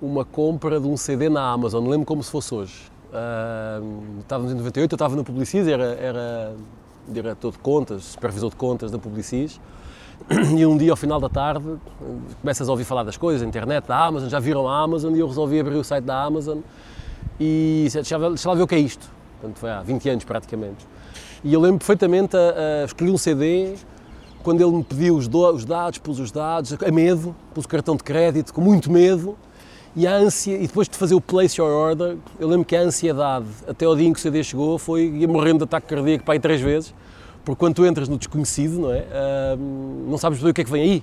uma compra de um CD na Amazon, não lembro como se fosse hoje. Uh, estávamos em 98, eu estava no Publicis, era, era diretor de contas, supervisor de contas da Publicis, e um dia ao final da tarde começas a ouvir falar das coisas, a internet, da Amazon, já viram a Amazon, e eu resolvi abrir o site da Amazon e lá, deixa ver o que é isto. Portanto, foi há 20 anos praticamente. E eu lembro perfeitamente, a, a escolhi um CD, quando ele me pediu os, do, os dados, pus os dados, a medo, pus o cartão de crédito, com muito medo, e a ânsia, e depois de fazer o place your order, eu lembro que a ansiedade, até o dia em que o CD chegou, foi ia morrendo de ataque cardíaco para aí três vezes, porque quando tu entras no desconhecido, não é? Uh, não sabes bem o que é que vem aí.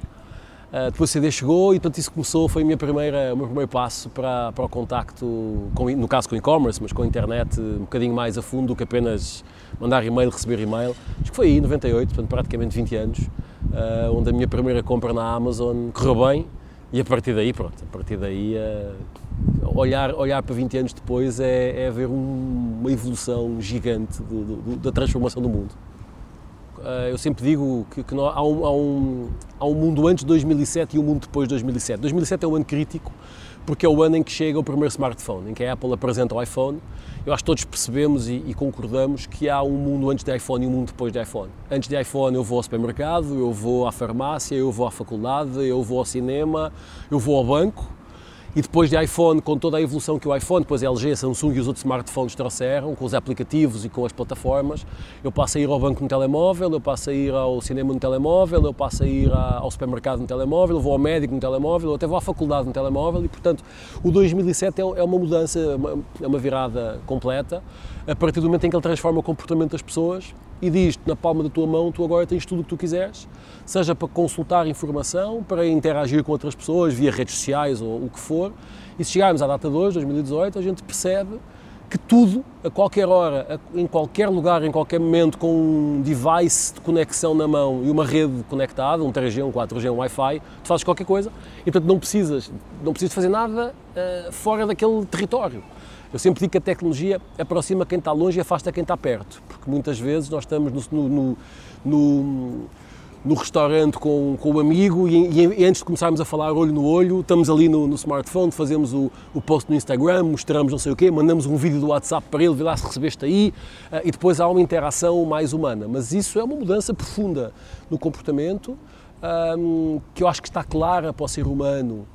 Uh, depois o CD chegou e portanto isso começou, foi minha primeira, o meu primeiro passo para, para o contacto, com, no caso com e-commerce, mas com a internet um bocadinho mais a fundo do que apenas mandar e-mail, receber e-mail. Acho que foi aí, 98, portanto praticamente 20 anos, uh, onde a minha primeira compra na Amazon correu bem e a partir daí, pronto, a partir daí uh, olhar, olhar para 20 anos depois é, é ver um, uma evolução gigante do, do, da transformação do mundo. Uh, eu sempre digo que, que não, há, um, há, um, há um mundo antes de 2007 e um mundo depois de 2007. 2007 é um ano crítico porque é o ano em que chega o primeiro smartphone, em que a Apple apresenta o iPhone. Eu acho que todos percebemos e, e, concordamos que há um mundo antes de iPhone e um mundo depois de iPhone. Antes de iPhone eu vou ao supermercado, eu vou à farmácia, eu vou à faculdade, eu vou ao cinema, eu vou ao banco e depois de iPhone, com toda a evolução que o iPhone, depois a LG, Samsung e os outros smartphones trouxeram, com os aplicativos e com as plataformas, eu passo a ir ao banco no telemóvel, eu passo a ir ao cinema no telemóvel, eu passo a ir ao supermercado no telemóvel, vou ao médico no telemóvel, eu até vou à faculdade no telemóvel e, portanto, o 2007 é, é uma mudança, é uma virada completa, a partir do momento em que ele transforma o comportamento das pessoas e diz na palma da tua mão, tu agora tens tudo o que tu quiseres, seja para consultar informação, para interagir com outras pessoas via redes sociais ou o que for. E se chegarmos à data de hoje, 2018, a gente percebe que tudo, a qualquer hora, em qualquer lugar, em qualquer momento, com um device de conexão na mão e uma rede conectada, um 3G, um 4G, um Wi-Fi, tu fazes qualquer coisa e, portanto, não precisas, não precisas fazer nada uh, fora daquele território. Eu sempre digo que a tecnologia aproxima quem está longe e afasta quem está perto, porque muitas vezes nós estamos no, no, no, no restaurante com, com o amigo e, e, antes de começarmos a falar olho no olho, estamos ali no, no smartphone, fazemos o, o, post no Instagram, mostramos não sei o quê, mandamos um vídeo do WhatsApp para ele, vê lá se recebeste aí, uh, e depois há uma interação mais humana. Mas isso é uma mudança profunda no comportamento, um, que eu acho que está clara para o ser humano,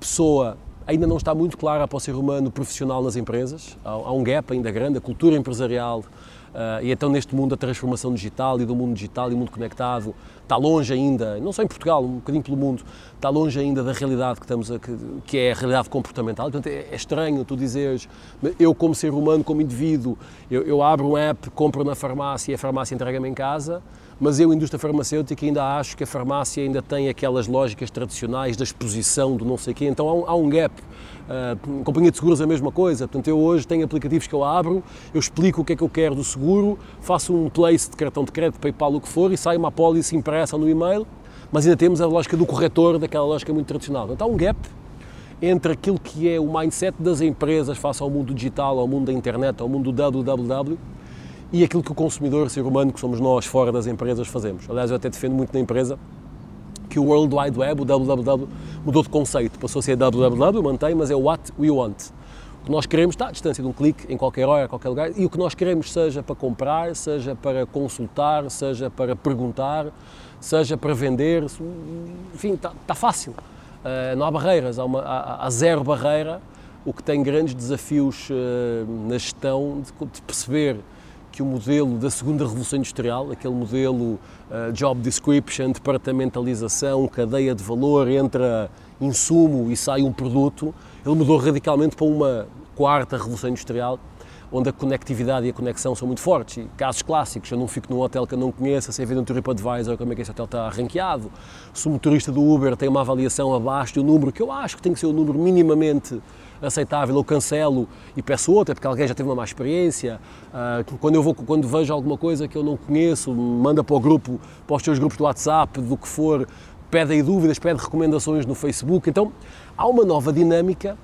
pessoa ainda não está muito clara para o ser humano profissional nas empresas. Há, há um gap ainda grande, a cultura empresarial uh, e então neste mundo da transformação digital e do mundo digital e mundo conectado está longe ainda, não só em Portugal, um bocadinho pelo mundo, está longe ainda da realidade que, estamos a, que, que é a realidade comportamental. Portanto, é, é, estranho tu dizeres, eu como ser humano, como indivíduo, eu, eu abro um app, compro na farmácia e a farmácia entrega-me em casa, mas eu, indústria farmacêutica, ainda acho que a farmácia ainda tem aquelas lógicas tradicionais da exposição, do não sei quê, então há um, há um gap. Uh, companhia de seguros é a mesma coisa, portanto eu hoje tenho aplicativos que eu abro, eu explico o que é que eu quero do seguro, faço um place de cartão de crédito, PayPal, o que for, e sai uma apólice impressa no e-mail, mas ainda temos a lógica do corretor, daquela lógica muito tradicional. Então há um gap entre aquilo que é o mindset das empresas face ao mundo digital, ao mundo da internet, ao mundo do www, e aquilo que o consumidor, ser humano, que somos nós fora das empresas, fazemos. Aliás, eu até defendo muito na empresa que o World Wide Web, o www, mudou de conceito, passou a ser www, mantém, mas é what we want. O que nós queremos está à distância de um clique, em qualquer hora, em qualquer lugar, e o que nós queremos, seja para comprar, seja para consultar, seja para perguntar, seja para vender, enfim, está, está fácil. Uh, não há barreiras, há, uma, há, há, zero barreira, o que tem grandes desafios uh, na gestão de, de perceber que o modelo da segunda revolução industrial, aquele modelo uh, job description, departamentalização, cadeia de valor, entra insumo e sai um produto, ele mudou radicalmente para uma quarta revolução industrial, onde a conectividade e a conexão são muito fortes. Casos clássicos, eu não fico num hotel que eu não conheça, sem ver no TripAdvisor como é que esse hotel está ranqueado. Se o motorista do Uber tem uma avaliação abaixo do número, que eu acho que tem que ser o um número minimamente aceitável, eu cancelo e peço outra, porque alguém já teve uma má experiência. Uh, quando, eu vou, quando vejo alguma coisa que eu não conheço, manda para o grupo, para os teus grupos do WhatsApp, do que for, pede aí dúvidas, pede recomendações no Facebook. Então, há uma nova dinâmica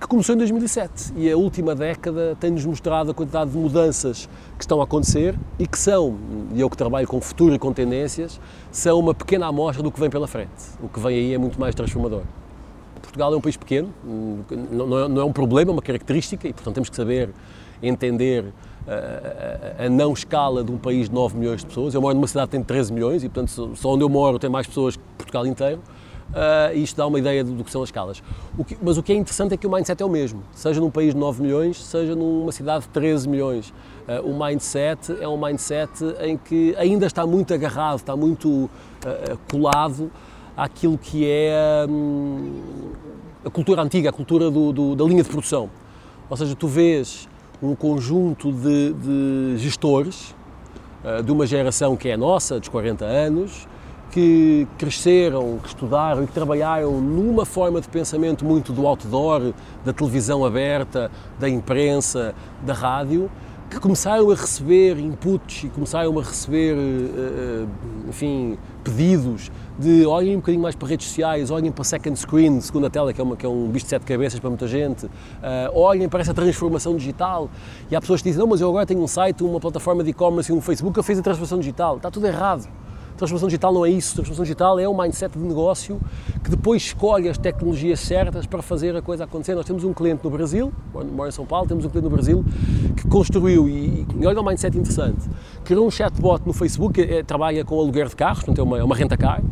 que começou em 2007 e a última década tem-nos mostrado a quantidade de mudanças que estão a acontecer e que são, e eu que trabalho com futuro e com tendências, são uma pequena amostra do que vem pela frente. O que vem aí é muito mais transformador. Portugal é um país pequeno, não é um problema, é uma característica e, portanto, temos que saber entender a, a, a, não escala de um país de 9 milhões de pessoas. Eu moro numa cidade que tem 13 milhões e, portanto, só onde eu moro tem mais pessoas que Portugal inteiro. Uh, e isto dá uma ideia do que são as escalas. O que, mas o que é interessante é que o mindset é o mesmo, seja num país de 9 milhões, seja numa cidade de 13 milhões. Uh, o mindset é um mindset em que ainda está muito agarrado, está muito uh, colado àquilo que é um, a cultura antiga, a cultura do, do, da linha de produção. Ou seja, tu vês um conjunto de, de gestores de uma geração que é a nossa, dos 40 anos, que cresceram, que estudaram e que trabalharam numa forma de pensamento muito do outdoor, da televisão aberta, da imprensa, da rádio, que começaram a receber inputs e começaram a receber, eh, eh, enfim, pedidos de olhem um bocadinho mais para redes sociais, olhem para second screen, segunda tela, que é, uma, que é um bicho de sete cabeças para muita gente, uh, olhem para essa transformação digital. E há pessoas que dizem, não, mas eu agora tenho um site, uma plataforma de e-commerce e um Facebook, eu fiz a transformação digital. Está tudo errado. Transformação digital não é isso. Transformação digital é um mindset de negócio que depois escolhe as tecnologias certas para fazer a coisa acontecer. Nós temos um cliente no Brasil, mora em São Paulo, temos um cliente no Brasil que construiu, e, e olha um mindset interessante, criou um chatbot no Facebook, é, trabalha com aluguer de carros, portanto é uma, é uma renta-car,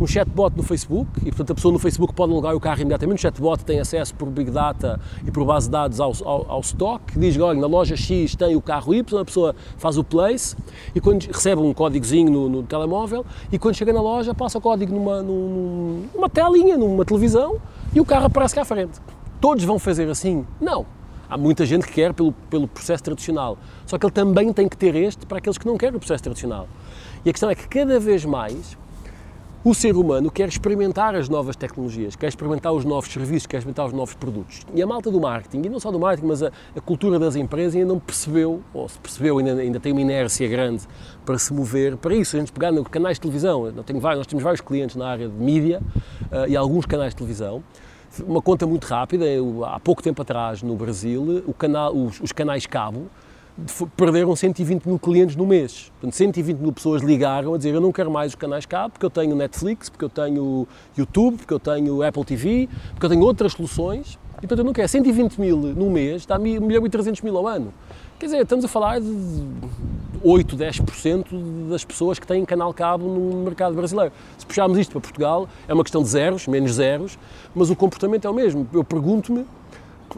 um chatbot no Facebook, e portanto a pessoa no Facebook pode alugar o carro imediatamente, o chatbot tem acesso por Big Data e por base de dados ao, ao, ao stock, diz, olha, na loja X tem o carro Y, a pessoa faz o place, e quando recebe um códigozinho no, no telemóvel, e quando chega na loja passa o código numa, numa, numa telinha, numa televisão, e o carro aparece cá à frente. Todos vão fazer assim? Não. Há muita gente que quer pelo, pelo processo tradicional. Só que ele também tem que ter este para aqueles que não querem o processo tradicional. E a questão é que cada vez mais o ser humano quer experimentar as novas tecnologias, quer experimentar os novos serviços, quer experimentar os novos produtos. E a malta do marketing, e não só do marketing, mas a, a cultura das empresas ainda não percebeu, ou se percebeu, ainda, ainda tem uma inércia grande para se mover para isso. A gente pegar canais de televisão, nós temos vários, nós temos vários clientes na área de mídia uh, e alguns canais de televisão. Uma conta muito rápida, eu, há pouco tempo atrás no Brasil, canal, os, os canais cabo perderam 120 mil clientes no mês. Portanto, 120 mil pessoas ligaram a dizer eu não quero mais os canais cá porque eu tenho Netflix, porque eu tenho YouTube, porque eu tenho Apple TV, porque eu tenho outras soluções e portanto eu não quero. 120 mil no mês dá 1 milhão e 300 mil ao ano. Quer dizer, estamos a falar de 8, 10% das pessoas que têm canal cabo no mercado brasileiro. Se puxarmos isto para Portugal, é uma questão de zeros, menos zeros, mas o comportamento é o mesmo. Eu pergunto-me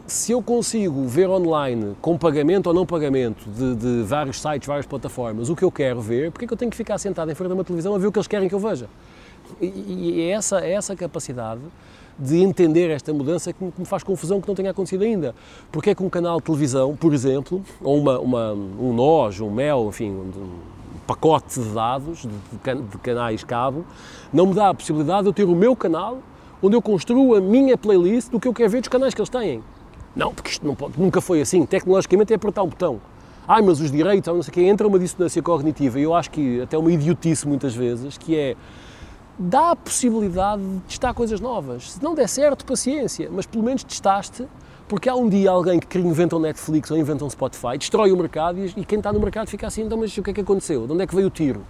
se eu consigo ver online, com pagamento ou não pagamento, de, de, vários sites, várias plataformas, o que eu quero ver, porque é que eu tenho que ficar sentado em frente de uma televisão a ver o que eles querem que eu veja? E, e é essa, é essa capacidade de entender esta mudança que me faz confusão que não tenha acontecido ainda. Porque é que um canal de televisão, por exemplo, ou uma, uma um nós, um mel, enfim, um, um pacote de dados de, de canais cabo, não me dá a possibilidade de eu ter o meu canal onde eu construo a minha playlist do que eu quero ver dos canais que eles têm. Não, porque isto não pode, nunca foi assim. Tecnologicamente é apertar um botão. Ai, mas os direitos, não sei o quê, entra uma dissonância cognitiva e eu acho que até uma idiotice muitas vezes, que é dá a possibilidade de testar coisas novas. Se não der certo, paciência, mas pelo menos testaste, porque há um dia alguém que inventa um Netflix ou inventa um Spotify, destrói o mercado e quem está no mercado fica assim, então mas o que é que aconteceu? De onde é que veio o tiro?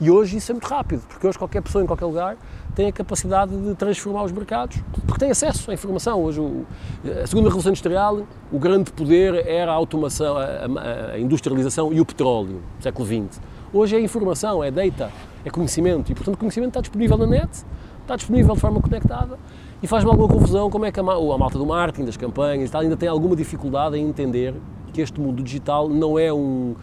E hoje isso é muito rápido, porque hoje qualquer pessoa em qualquer lugar tem a capacidade de transformar os mercados, porque tem acesso à informação. Hoje, o, a segunda revolução industrial, o grande poder era a automação, a, a industrialização e o petróleo, século XX. Hoje é informação, é data, é conhecimento, e portanto o conhecimento está disponível na net, está disponível de forma conectada, e faz-me alguma confusão como é que a, a malta do marketing, das campanhas, tal, ainda tem alguma dificuldade em entender que este mundo digital não é um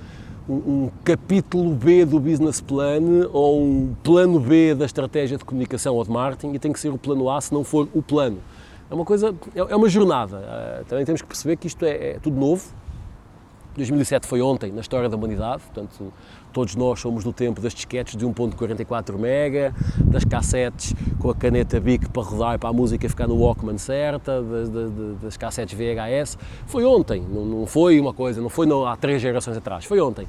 um, capítulo B do business plan ou um plano B da estratégia de comunicação ou de marketing e tem que ser o plano A se não for o plano. É uma coisa, é, é uma jornada. Uh, também temos que perceber que isto é, é tudo novo 2007 foi ontem na história da humanidade, portanto, todos nós somos do tempo das disquetes de 1.44 mega, das cassetes com a caneta BIC para rodar para a música ficar no Walkman certa, das, das, das cassetes VHS. Foi ontem, não, não, foi uma coisa, não foi há três gerações atrás, foi ontem.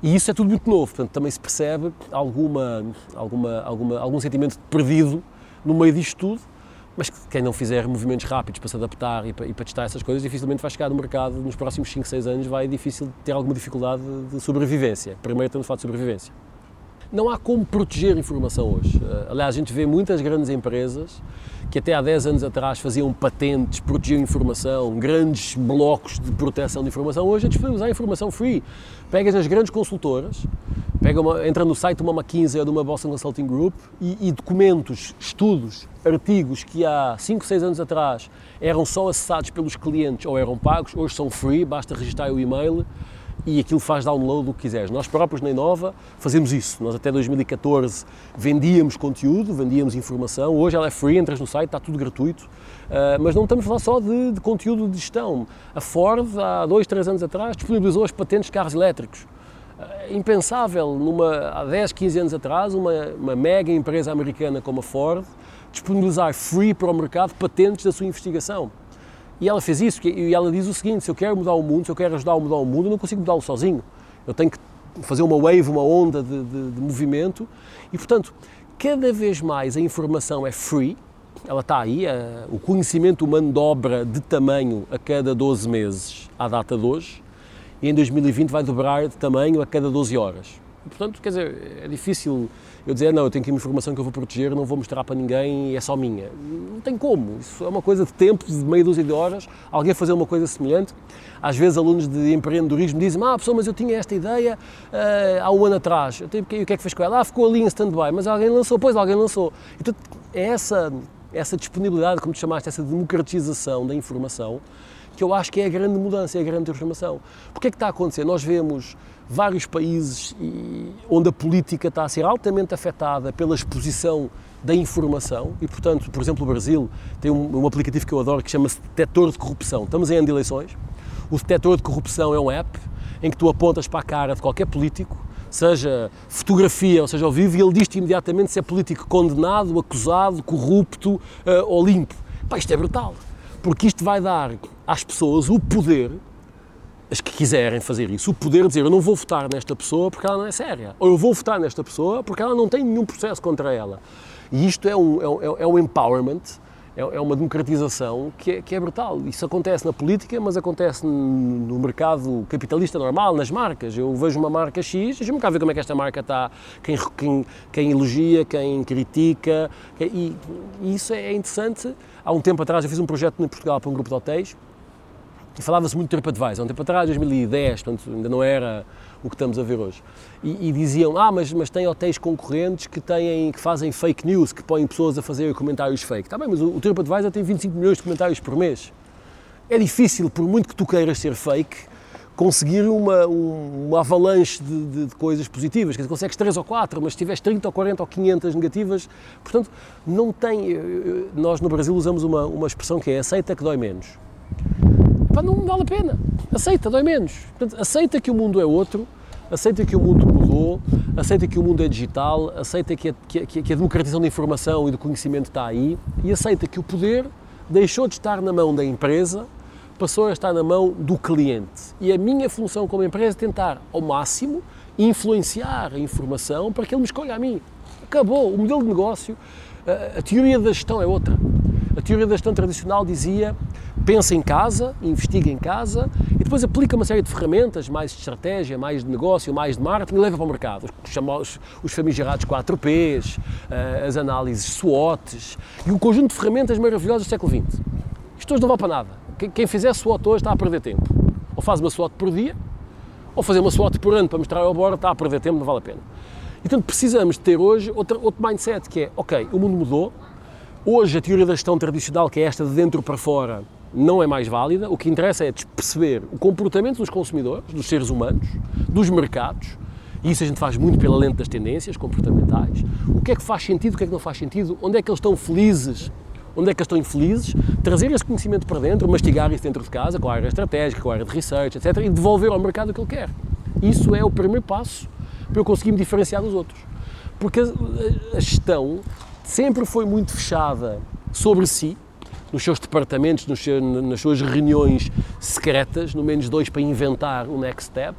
E isso é tudo muito novo, portanto, também se percebe alguma, alguma, alguma, algum sentimento perdido no meio disto tudo mas quem não fizer movimentos rápidos para se adaptar e para, e para, testar essas coisas, dificilmente vai chegar no mercado nos próximos 5, 6 anos, vai difícil ter alguma dificuldade de sobrevivência. Primeiro estamos a de sobrevivência. Não há como proteger informação hoje. Eh, aliás, a gente vê muitas grandes empresas que até há 10 anos atrás faziam patentes, protegiam informação, grandes blocos de proteção de informação, hoje a disponibilizar informação free. Pegas nas grandes consultoras, pega uma, entra no site de uma McKinsey ou de uma Boston Consulting Group e, e documentos, estudos, artigos que há 5, 6 anos atrás eram só acessados pelos clientes ou eram pagos, hoje são free, basta registrar o e-mail e aquilo faz download o que quiseres. Nós próprios na Inova fazemos isso. Nós até 2014 vendíamos conteúdo, vendíamos informação. Hoje ela é free, entras no site, está tudo gratuito. Uh, mas não estamos a falar só de, de, conteúdo de gestão. A Ford, há dois, três anos atrás, disponibilizou as patentes de carros elétricos. Uh, impensável, numa, há 10, 15 anos atrás, uma, uma mega empresa americana como a Ford disponibilizar free para o mercado patentes da sua investigação. E ela fez isso, e ela diz o seguinte: se eu quero mudar o mundo, se eu quero ajudar a mudar o mundo, eu não consigo mudá-lo sozinho. Eu tenho que fazer uma wave, uma onda de, de, de movimento, e portanto, cada vez mais a informação é free, ela está aí, a, o conhecimento humano dobra de tamanho a cada 12 meses, à data de hoje, e em 2020 vai dobrar de tamanho a cada 12 horas. E, portanto, quer dizer, é difícil eu dizer, não, eu tenho aqui uma informação que eu vou proteger, não vou mostrar para ninguém e é só minha. Não tem como. Isso é uma coisa de tempo, de meia dúzia de horas, alguém fazer uma coisa semelhante. Às vezes, alunos de empreendedorismo dizem, ah, pessoa, mas eu tinha esta ideia uh, há um ano atrás. Eu tenho, e o que é que fez com ela? Ah, ficou ali em stand-by, mas alguém lançou, pois alguém lançou. Então, é essa, essa disponibilidade, como te chamaste, essa democratização da informação, que eu acho que é a grande mudança, é a grande transformação. Porque é que está a acontecer? Nós vemos vários países onde a política está a ser altamente afetada pela exposição da informação e, portanto, por exemplo, o Brasil tem um, um aplicativo que eu adoro que chama-se Detetor de Corrupção. Estamos em ano de eleições. O Detetor de Corrupção é um app em que tu apontas para a cara de qualquer político, seja fotografia ou seja ao vivo, e ele diz-te imediatamente se é político condenado, acusado, corrupto uh, ou limpo. Pá, isto é brutal, porque isto vai dar às pessoas o poder as que quiserem fazer isso, o poder de dizer eu não vou votar nesta pessoa porque ela não é séria, ou eu vou votar nesta pessoa porque ela não tem nenhum processo contra ela. E isto é um, é, é, é um empowerment, é, é, uma democratização que é, que é brutal. Isso acontece na política, mas acontece no mercado capitalista normal, nas marcas. Eu vejo uma marca X, deixa-me cá ver como é que esta marca está, quem, quem, quem elogia, quem critica, e, e isso é interessante. Há um tempo atrás eu fiz um projeto em Portugal para um grupo de hotéis, e falava-se muito de TripAdvisor, há um tempo atrás, 2010, portanto ainda não era o que estamos a ver hoje. E, e, diziam, ah, mas, mas tem hotéis concorrentes que, têm, que fazem fake news, que põem pessoas a fazer comentários fake. Está bem, mas o, o TripAdvisor tem 25 milhões de comentários por mês. É difícil, por muito que tu queiras ser fake, conseguir uma, uma avalanche de, de, de, coisas positivas. Quer dizer, consegues 3 ou 4, mas se tiveres 30 ou 40 ou 500 negativas, portanto, não tem... Nós no Brasil usamos uma, uma expressão que é aceita que dói menos pá, não vale a pena. Aceita, dói menos. Portanto, aceita que o mundo é outro, aceita que o mundo mudou, aceita que o mundo é digital, aceita que a, que, que a democratização da informação e do conhecimento está aí e aceita que o poder deixou de estar na mão da empresa, passou a estar na mão do cliente. E a minha função como empresa é tentar, ao máximo, influenciar a informação para que ele me escolha a mim. Acabou. O modelo de negócio, a, a teoria da gestão é outra. A teoria da gestão tradicional dizia pensa em casa, investiga em casa e depois aplica uma série de ferramentas, mais de estratégia, mais de negócio, mais de marketing e leva para o mercado. Os, os famigerados 4Ps, eh, as análises SWOTs e um conjunto de ferramentas maravilhosas do século XX. Isto hoje não vale para nada. Quem fizer SWOT hoje está a perder tempo. Ou faz uma SWOT por dia, ou fazer uma SWOT por ano para mostrar ao bordo está a perder tempo, não vale a pena. Então precisamos de ter hoje outro, outro mindset que é, ok, o mundo mudou, hoje a teoria da gestão tradicional, que é esta de dentro para fora, não é mais válida. O que interessa é perceber o comportamento dos consumidores, dos seres humanos, dos mercados, e isso a gente faz muito pela lente das tendências comportamentais. O que é que faz sentido, o que é que não faz sentido, onde é que eles estão felizes, onde é que estão infelizes, trazer esse conhecimento para dentro, mastigar isso dentro de casa, com a área estratégica, com a área de research, etc., e devolver ao mercado o que ele quer. Isso é o primeiro passo para eu conseguir me diferenciar dos outros. Porque a gestão sempre foi muito fechada sobre si, nos seus departamentos, nos seus, nas suas reuniões secretas, no menos dois para inventar o next step,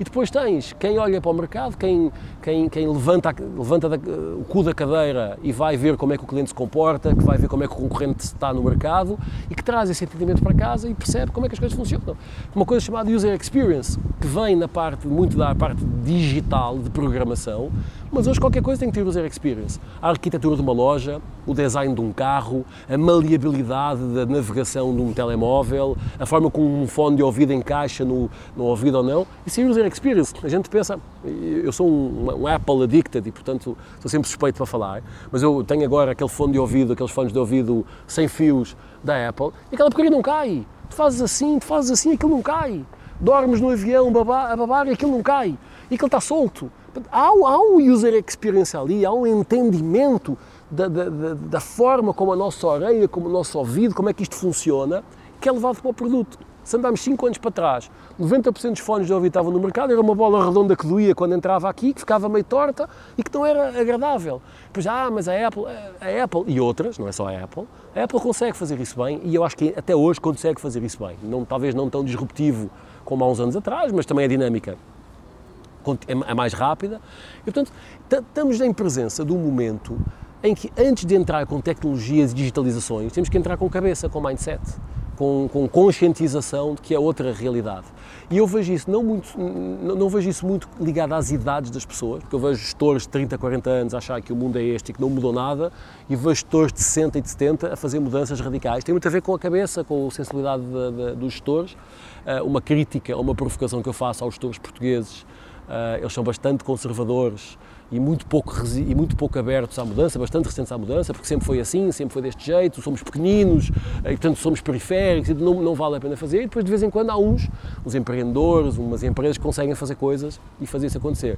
e depois tens quem olha para o mercado, quem, quem, quem levanta, levanta da, o cu da cadeira e vai ver como é que o cliente se comporta, que vai ver como é que o concorrente está no mercado e que traz esse entendimento para casa e percebe como é que as coisas funcionam. Uma coisa chamada User Experience, que vem na parte, muito da parte digital de programação, mas hoje qualquer coisa tem que ter User Experience. A arquitetura de uma loja, o design de um carro, a maleabilidade da navegação de um telemóvel, a forma como um fone de ouvido encaixa no, no ouvido ou não, isso é User Experience. A gente pensa, eu sou um, um, Apple addicted e, portanto, sou sempre suspeito para falar, mas eu tenho agora aquele fone de ouvido, aqueles fones de ouvido sem fios da Apple, e aquela porcaria não cai. Tu fazes assim, tu fazes assim, aquilo não cai. Dormes no avião a babar e aquilo não cai. E aquilo está solto. Há, há um user experience ali, há um entendimento da, da, da, forma como a nossa orelha, como o nosso ouvido, como é que isto funciona, que é levado para o produto. Se andarmos 5 anos para trás, 90% dos fones de ouvido estavam no mercado, era uma bola redonda que doía quando entrava aqui, que ficava meio torta e que não era agradável. Pois, ah, mas a Apple, a Apple e outras, não é só a Apple, a Apple consegue fazer isso bem e eu acho que até hoje consegue fazer isso bem. Não, talvez não tão disruptivo como há uns anos atrás, mas também é dinâmica é, é mais rápida. E, portanto, estamos em presença de um momento em que, antes de entrar com tecnologias e digitalizações, temos que entrar com cabeça, com mindset, com, com conscientização de que é outra realidade. E eu vejo isso não, muito, não, não, vejo isso muito ligado às idades das pessoas, porque eu vejo gestores de 30, 40 anos a achar que o mundo é este e que não mudou nada, e vejo gestores de 60 e de 70 a fazer mudanças radicais. Tem muito a ver com a cabeça, com a sensibilidade de, de, dos gestores. Uh, uma crítica, uma provocação que eu faço aos gestores portugueses eles são bastante conservadores e muito, pouco, e muito pouco abertos à mudança, bastante resistentes à mudança, porque sempre foi assim, sempre foi deste jeito, somos pequeninos uh, e, portanto, somos periféricos e não, não vale a pena fazer. E depois, de vez em quando, há uns, uns empreendedores, umas empresas que conseguem fazer coisas e fazer isso acontecer.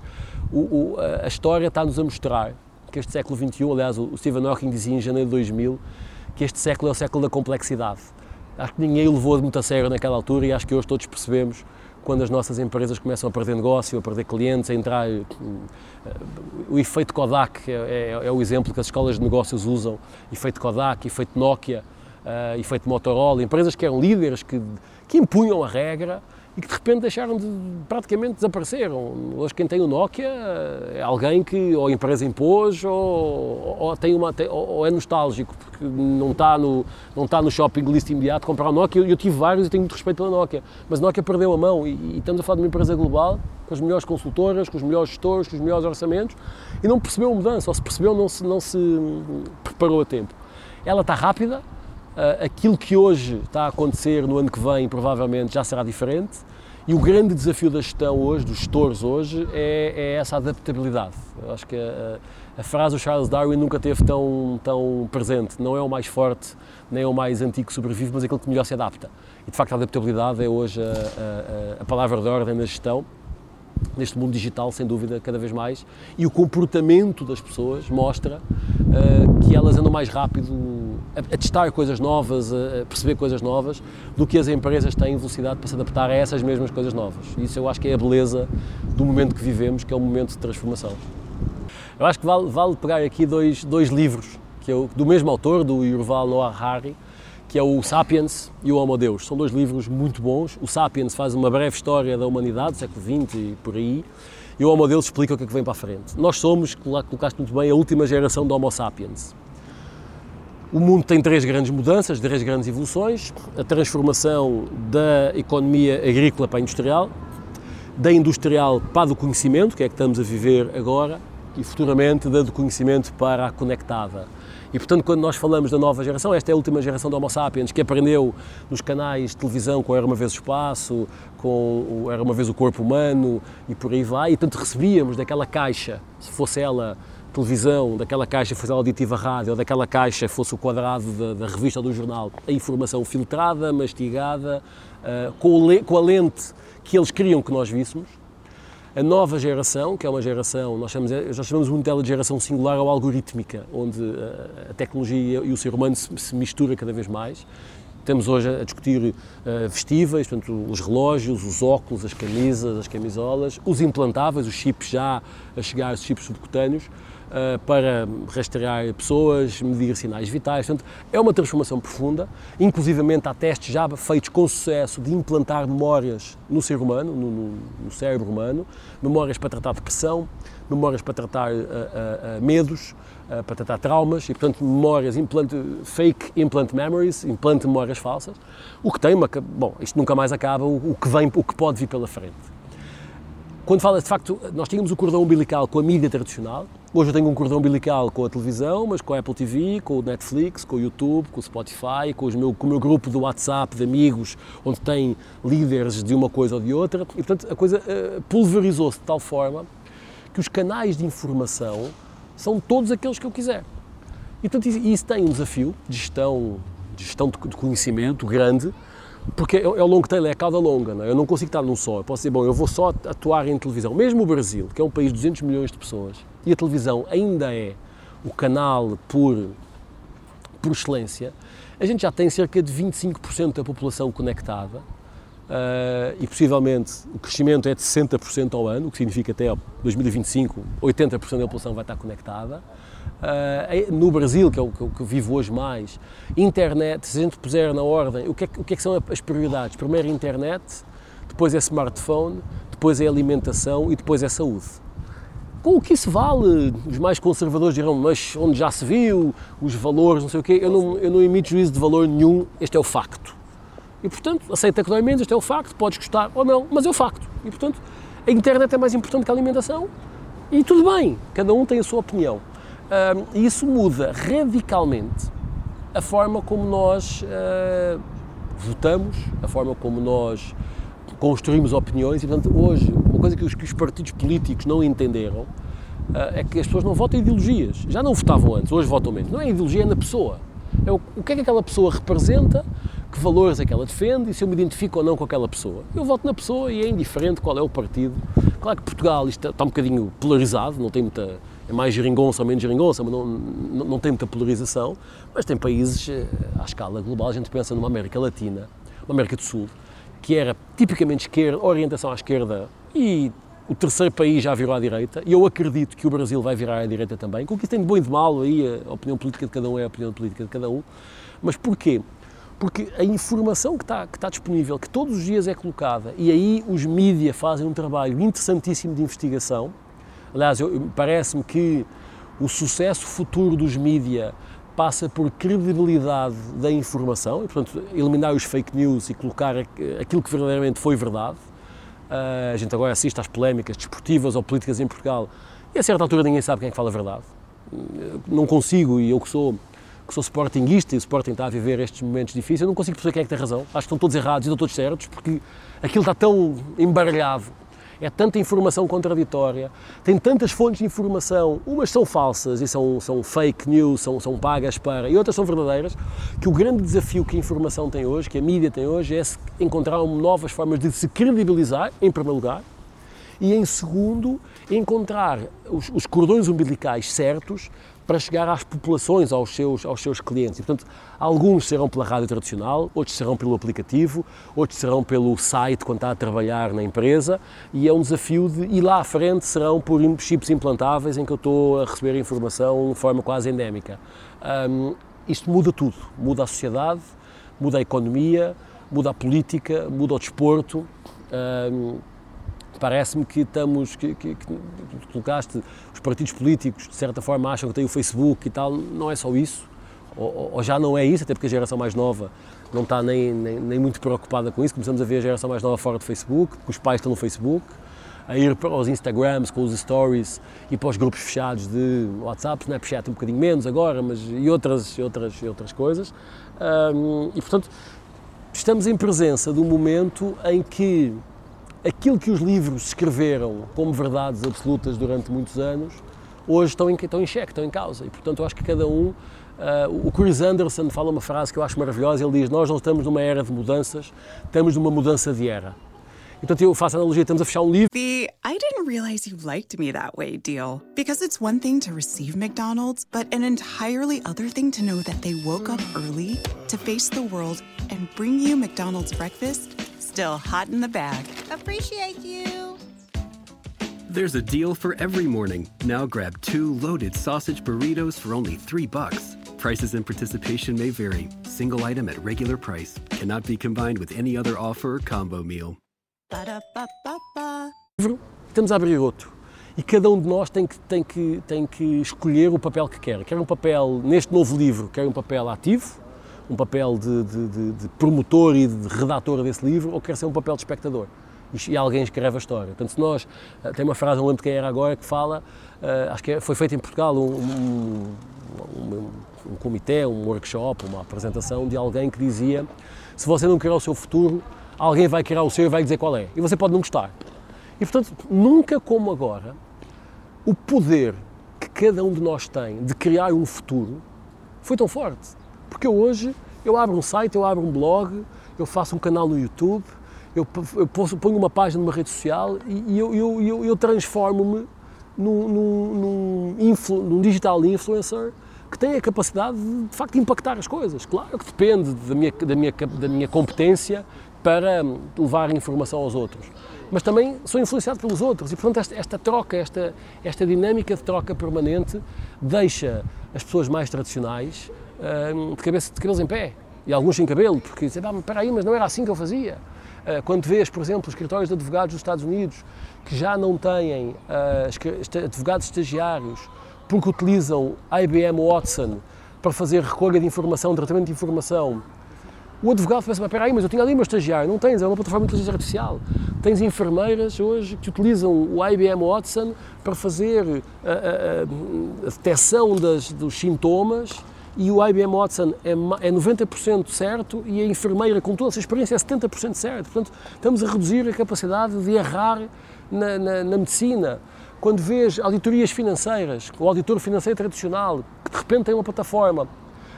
O, o, a história está-nos a mostrar que este século XXI, aliás, o Stephen Hawking dizia em janeiro de 2000 que este século é o século da complexidade. Acho que ninguém levou muito a sério naquela altura e acho que hoje todos percebemos quando as nossas empresas começam a perder negócio, a perder clientes, a entrar. Eh, o efeito Kodak é, é, é o exemplo que as escolas de negócios usam: efeito Kodak, efeito Nokia, uh, efeito Motorola, empresas que eram líderes, que, que impunham a regra e que de repente deixaram de praticamente desapareceram. Hoje quem tem o Nokia é alguém que ou a empresa impôs ou, ou tem uma, ou é nostálgico, porque não está no, não está no shopping list imediato comprar o Nokia. Eu, eu tive vários e tenho muito respeito pela Nokia, mas a Nokia perdeu a mão e, e estamos a falar de uma empresa global com as melhores consultoras, com os melhores gestores, com os melhores orçamentos e não percebeu a mudança, ou se percebeu não se, não se preparou a tempo. Ela está rápida, aquilo que hoje está a acontecer no ano que vem provavelmente já será diferente e o grande desafio da gestão hoje, dos gestores hoje, é, é essa adaptabilidade. Eu acho que a, a, frase do Charles Darwin nunca teve tão, tão presente. Não é o mais forte, nem é o mais antigo que sobrevive, mas é aquele que melhor se adapta. E de facto a adaptabilidade é hoje a, a, a palavra de ordem na gestão neste mundo digital, sem dúvida, cada vez mais, e o comportamento das pessoas mostra uh, que elas andam mais rápido a, a testar coisas novas, a, a, perceber coisas novas, do que as empresas têm velocidade para se adaptar a essas mesmas coisas novas. Isso eu acho que é a beleza do momento que vivemos, que é um momento de transformação. Eu acho que vale, vale pegar aqui dois, dois livros, que é do mesmo autor, do Yuval Noah Harari, que é o Sapiens e o Homo Deus. São dois livros muito bons. O Sapiens faz uma breve história da humanidade, do século XX e por aí, e o Homo Deus explica o que é que vem para a frente. Nós somos, colocaste muito bem, a última geração do Homo Sapiens. O mundo tem três grandes mudanças, três grandes evoluções: a transformação da economia agrícola para a industrial, da industrial para a do conhecimento, que é que estamos a viver agora, e futuramente da do conhecimento para a conectada. E portanto, quando nós falamos da nova geração, esta é a última geração do Homo sapiens que aprendeu nos canais de televisão com Era uma vez o espaço, com Era uma vez o corpo humano e por aí vai, e tanto recebíamos daquela caixa, se fosse ela televisão, daquela caixa fosse a auditiva rádio, ou daquela caixa fosse o quadrado da, da revista ou do jornal, a informação filtrada, mastigada, uh, com, com, a lente que eles queriam que nós víssemos. A nova geração, que é uma geração, nós chamamos, nós chamamos muito dela de geração singular ou algorítmica, onde a tecnologia e o ser humano se, se mistura cada vez mais. Temos hoje a discutir uh, vestíveis, portanto, os relógios, os óculos, as camisas, as camisolas, os implantáveis, os chips já a chegar, os chips subcutâneos, uh, para rastrear pessoas, medir sinais vitais. Portanto, é uma transformação profunda. Inclusivamente há testes já feitos com sucesso de implantar memórias no ser humano, no, no, no cérebro humano, memórias para tratar depressão, memórias para tratar uh, medos, uh, para tratar traumas e, portanto, memórias, implante, fake implant memories, implante memórias falsas, o que tem uma. Bom, isto nunca mais acaba, o, o que vem, o que pode vir pela frente. Quando fala de facto, nós tínhamos o cordão umbilical com a mídia tradicional, hoje eu tenho um cordão umbilical com a televisão, mas com a Apple TV, com o Netflix, com o YouTube, com o Spotify, com, meu, com o meu grupo do WhatsApp de amigos, onde tem líderes de uma coisa ou de outra, e portanto a coisa uh, pulverizou-se de tal forma que os canais de informação são todos aqueles que eu quiser. E portanto, isso tem um desafio de gestão, de gestão de conhecimento grande, porque é, é o long tail, é a cauda longa, não é? eu não consigo estar num só. Eu posso dizer, bom, eu vou só atuar em televisão. Mesmo o Brasil, que é um país de 200 milhões de pessoas, e a televisão ainda é o canal por, por excelência, a gente já tem cerca de 25% da população conectada, Uh, e possivelmente o crescimento é de 60% ao ano, o que significa até 2025 80% da população vai estar conectada. Uh, no Brasil, que é o que, eu vivo hoje mais, internet, se a gente puser na ordem, o que, é, o que, é que são as prioridades? Primeiro internet, depois é smartphone, depois é alimentação e depois é saúde. Com o que isso vale? Os mais conservadores dirão, mas onde já se viu, os valores, não sei o quê, eu não, eu não emito juízo de valor nenhum, este é o facto. E, portanto, aceita que dói menos, este é o facto, podes gostar ou não, mas é o facto. E, portanto, a internet é mais importante que a alimentação e tudo bem, cada um tem a sua opinião. Uh, e isso muda radicalmente a forma como nós uh, votamos, a forma como nós construímos opiniões. E, portanto, hoje, uma coisa que os, que os partidos políticos não entenderam uh, é que as pessoas não votam ideologias. Já não votavam antes, hoje votam menos. Não é ideologia, é na pessoa. É o, o que é que aquela pessoa representa, que valores é que ela defende e se eu me identifico ou não com aquela pessoa. Eu voto na pessoa e é indiferente qual é o partido. Claro que Portugal está, está um bocadinho polarizado, não tem muita. É mais geringonça ou menos geringonça, mas não, não, não, tem muita polarização. Mas tem países eh, à escala global, a gente pensa numa América Latina, uma América do Sul, que era tipicamente esquerda, orientação à esquerda e o terceiro país já virou à direita e eu acredito que o Brasil vai virar à direita também, com o que tem de bom e de mal aí, a opinião política de cada um é a opinião política de cada um. Mas porquê? Porque a informação que está, que está disponível, que todos os dias é colocada, e aí os mídias fazem um trabalho interessantíssimo de investigação. Aliás, parece-me que o sucesso futuro dos mídias passa por credibilidade da informação, e, portanto, eliminar os fake news e colocar aquilo que verdadeiramente foi verdade. Uh, a gente agora assiste às polémicas desportivas ou políticas em Portugal e a certa altura ninguém sabe quem é que fala a verdade. Não consigo, e eu que sou que sou sportinguista e o Sporting está a viver estes momentos difíceis, eu não consigo perceber quem é que tem razão. Acho que estão todos errados e estão todos certos, porque aquilo está tão embaralhado, é tanta informação contraditória, tem tantas fontes de informação, umas são falsas e são, são fake news, são, são pagas para, e outras são verdadeiras, que o grande desafio que a informação tem hoje, que a mídia tem hoje, é encontrar novas formas de se credibilizar, em primeiro lugar, e em segundo, encontrar os, os cordões umbilicais certos para chegar às populações, aos seus, aos seus clientes. E, portanto, alguns serão pela rádio tradicional, outros serão pelo aplicativo, outros serão pelo site quando está a trabalhar na empresa e é um desafio de ir lá à frente serão por chips implantáveis em que eu estou a receber informação de forma quase endémica. Um, isto muda tudo, muda a sociedade, muda a economia, muda a política, muda o desporto. Um, Parece-me que estamos, que, que, que, colocaste, os partidos políticos de certa forma acham que têm o Facebook e tal, não é só isso, ou, ou já não é isso, até porque a geração mais nova não está nem, nem, nem, muito preocupada com isso, começamos a ver a geração mais nova fora do Facebook, porque os pais estão no Facebook, a ir para os Instagrams com os stories e para os grupos fechados de WhatsApp, Snapchat um bocadinho menos agora, mas e outras, outras, outras coisas. E portanto, estamos em presença de um momento em que aquilo que os livros escreveram como verdades absolutas durante muitos anos, hoje estão em, estão em xeque, estão em causa. E, portanto, eu acho que cada um. Uh, o Chris Anderson fala uma frase que eu acho maravilhosa. Ele diz: Nós não estamos numa era de mudanças, estamos numa mudança de era. E, portanto, eu faço a analogia, estamos a fechar um livro. The I didn't realize you liked me that way deal. Because it's one thing to receive McDonald's, but an entirely other thing to know that they woke up early to face the world and bring you McDonald's breakfast still hot in the bag. Appreciate you. There's a deal for every morning. Now grab two loaded sausage burritos for only three bucks. Prices and participation may vary. Single item at regular price cannot be combined with any other offer or combo meal. Estamos a abrir outro. E cada um de nós tem que, tem, que, tem que escolher o papel que quer. Quer um papel, neste novo livro, quer um papel ativo, um papel de, de- de- de promotor e de redator desse livro, ou quer ser um papel de espectador. E, alguém escreve a história. Portanto, se nós, eh, tem uma frase, não lembro quem era agora, que fala, eh, acho que é- foi feita em Portugal um, um, um, um comitê, um workshop, uma apresentação de alguém que dizia se você não criar o seu futuro, alguém vai criar o seu e vai dizer qual é. E você pode não gostar. E portanto, nunca como agora, o poder que cada um de nós tem de criar um futuro foi tão forte. Porque hoje eu abro um site, eu abro um blog, eu faço um canal no YouTube, eu, eu ponho uma página numa rede social e, e eu, eu, eu, eu transformo-me num, num, num, num digital influencer que tem a capacidade de, de facto impactar as coisas. Claro que depende da minha, da minha, da minha competência para hum, levar informação aos outros. Mas também sou influenciado pelos outros e, portanto, esta, esta troca, esta, esta dinâmica de troca permanente deixa as pessoas mais tradicionais hum, de, cabeça, de cabelos em pé. E alguns sem cabelo, porque dizem, ah, espera aí, mas não era assim que eu fazia. Ah, Quando vês, por exemplo, os escritórios de advogados dos Estados Unidos que já não têm esta- advogados estagiários porque utilizam IBM Watson para fazer recolha de informação, tratamento de informação, o advogado pensa, espera aí, mas eu tinha ali meu estagiário. Não tens, é uma plataforma de inteligência artificial. Tens enfermeiras hoje que utilizam o IBM Watson para fazer a- a- a detecção das- dos sintomas e o IBM Watson é, ma- é 90% certo e a enfermeira com toda essa experiência é 70% certo. Portanto, estamos a reduzir a capacidade de errar na, na- na medicina. Quando vês auditorias financeiras, o auditor financeiro tradicional, que de repente tem uma plataforma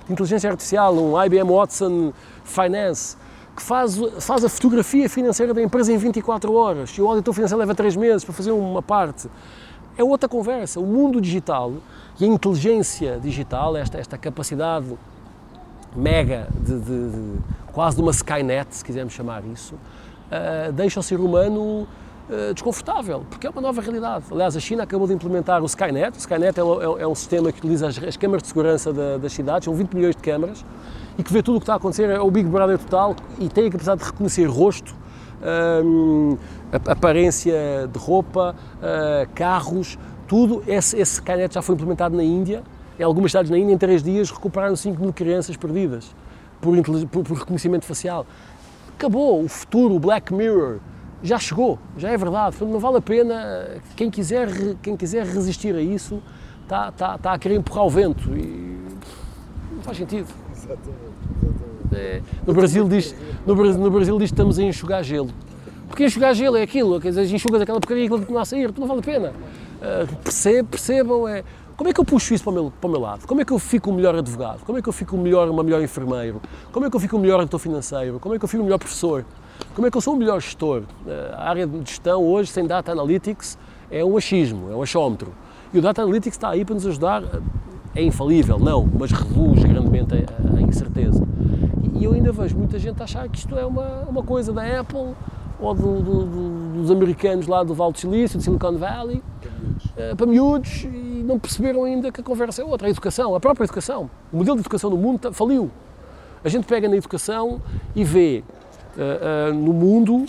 de inteligência artificial, um IBM Watson Finance, que faz, faz a fotografia financeira da empresa em 24 horas e o auditor financeiro leva 3 meses para fazer uma parte. É outra conversa. O mundo digital e a inteligência digital, esta, esta capacidade mega, de, de- de- quase de uma Skynet, se quisermos chamar isso, ah, deixa o ser humano ah, desconfortável, porque é uma nova realidade. Aliás, a China acabou de implementar o Skynet. O Skynet é, um- é um sistema que utiliza as, as câmaras de segurança da- das cidades, são 20 milhões de câmaras, e que vê tudo o que está a acontecer, é o Big Brother total, e tem a capacidade de reconhecer rosto, a- aparência de roupa, ah, carros, tudo. Esse, esse Skynet já foi implementado na Índia. Em algumas cidades na Índia, em três dias, recuperaram 5 mil crianças perdidas por, por- por reconhecimento facial. Acabou. O futuro, o Black Mirror, já chegou. Já é verdade. Não vale a pena. Quem quiser, quem quiser resistir a isso está, está, está a querer empurrar o vento. E não faz sentido. É, no, Brasil diz, no, Brasil, no Brasil diz que estamos a enxugar gelo. Porque enxugar gelo é aquilo, quer dizer, enxugas aquela porcaria e aquilo continua a sair, não vale a pena. Ah, percebe- percebam, é, como é que eu puxo isso para o, meu, para o meu lado? Como é que eu fico o melhor advogado? Como é que eu fico o melhor, uma melhor enfermeiro? Como é que eu fico o melhor editor financeiro? Como é que eu fico o melhor professor? Como é que eu sou o melhor gestor? Ah, a área de gestão hoje, sem Data Analytics, é um achismo, é um achómetro. E o Data Analytics está aí para nos ajudar, é infalível, não, mas reduz grandemente a, a incerteza. E eu ainda vejo muita gente achar que isto é uma, uma coisa da Apple ou do- do- do- dos americanos lá do Vale do Silício, do Silicon Valley, eh, para miúdos, e não perceberam ainda que a conversa é outra. A educação, a própria educação. O modelo de educação no mundo tá- faliu. A gente pega na educação e vê eh, eh, no mundo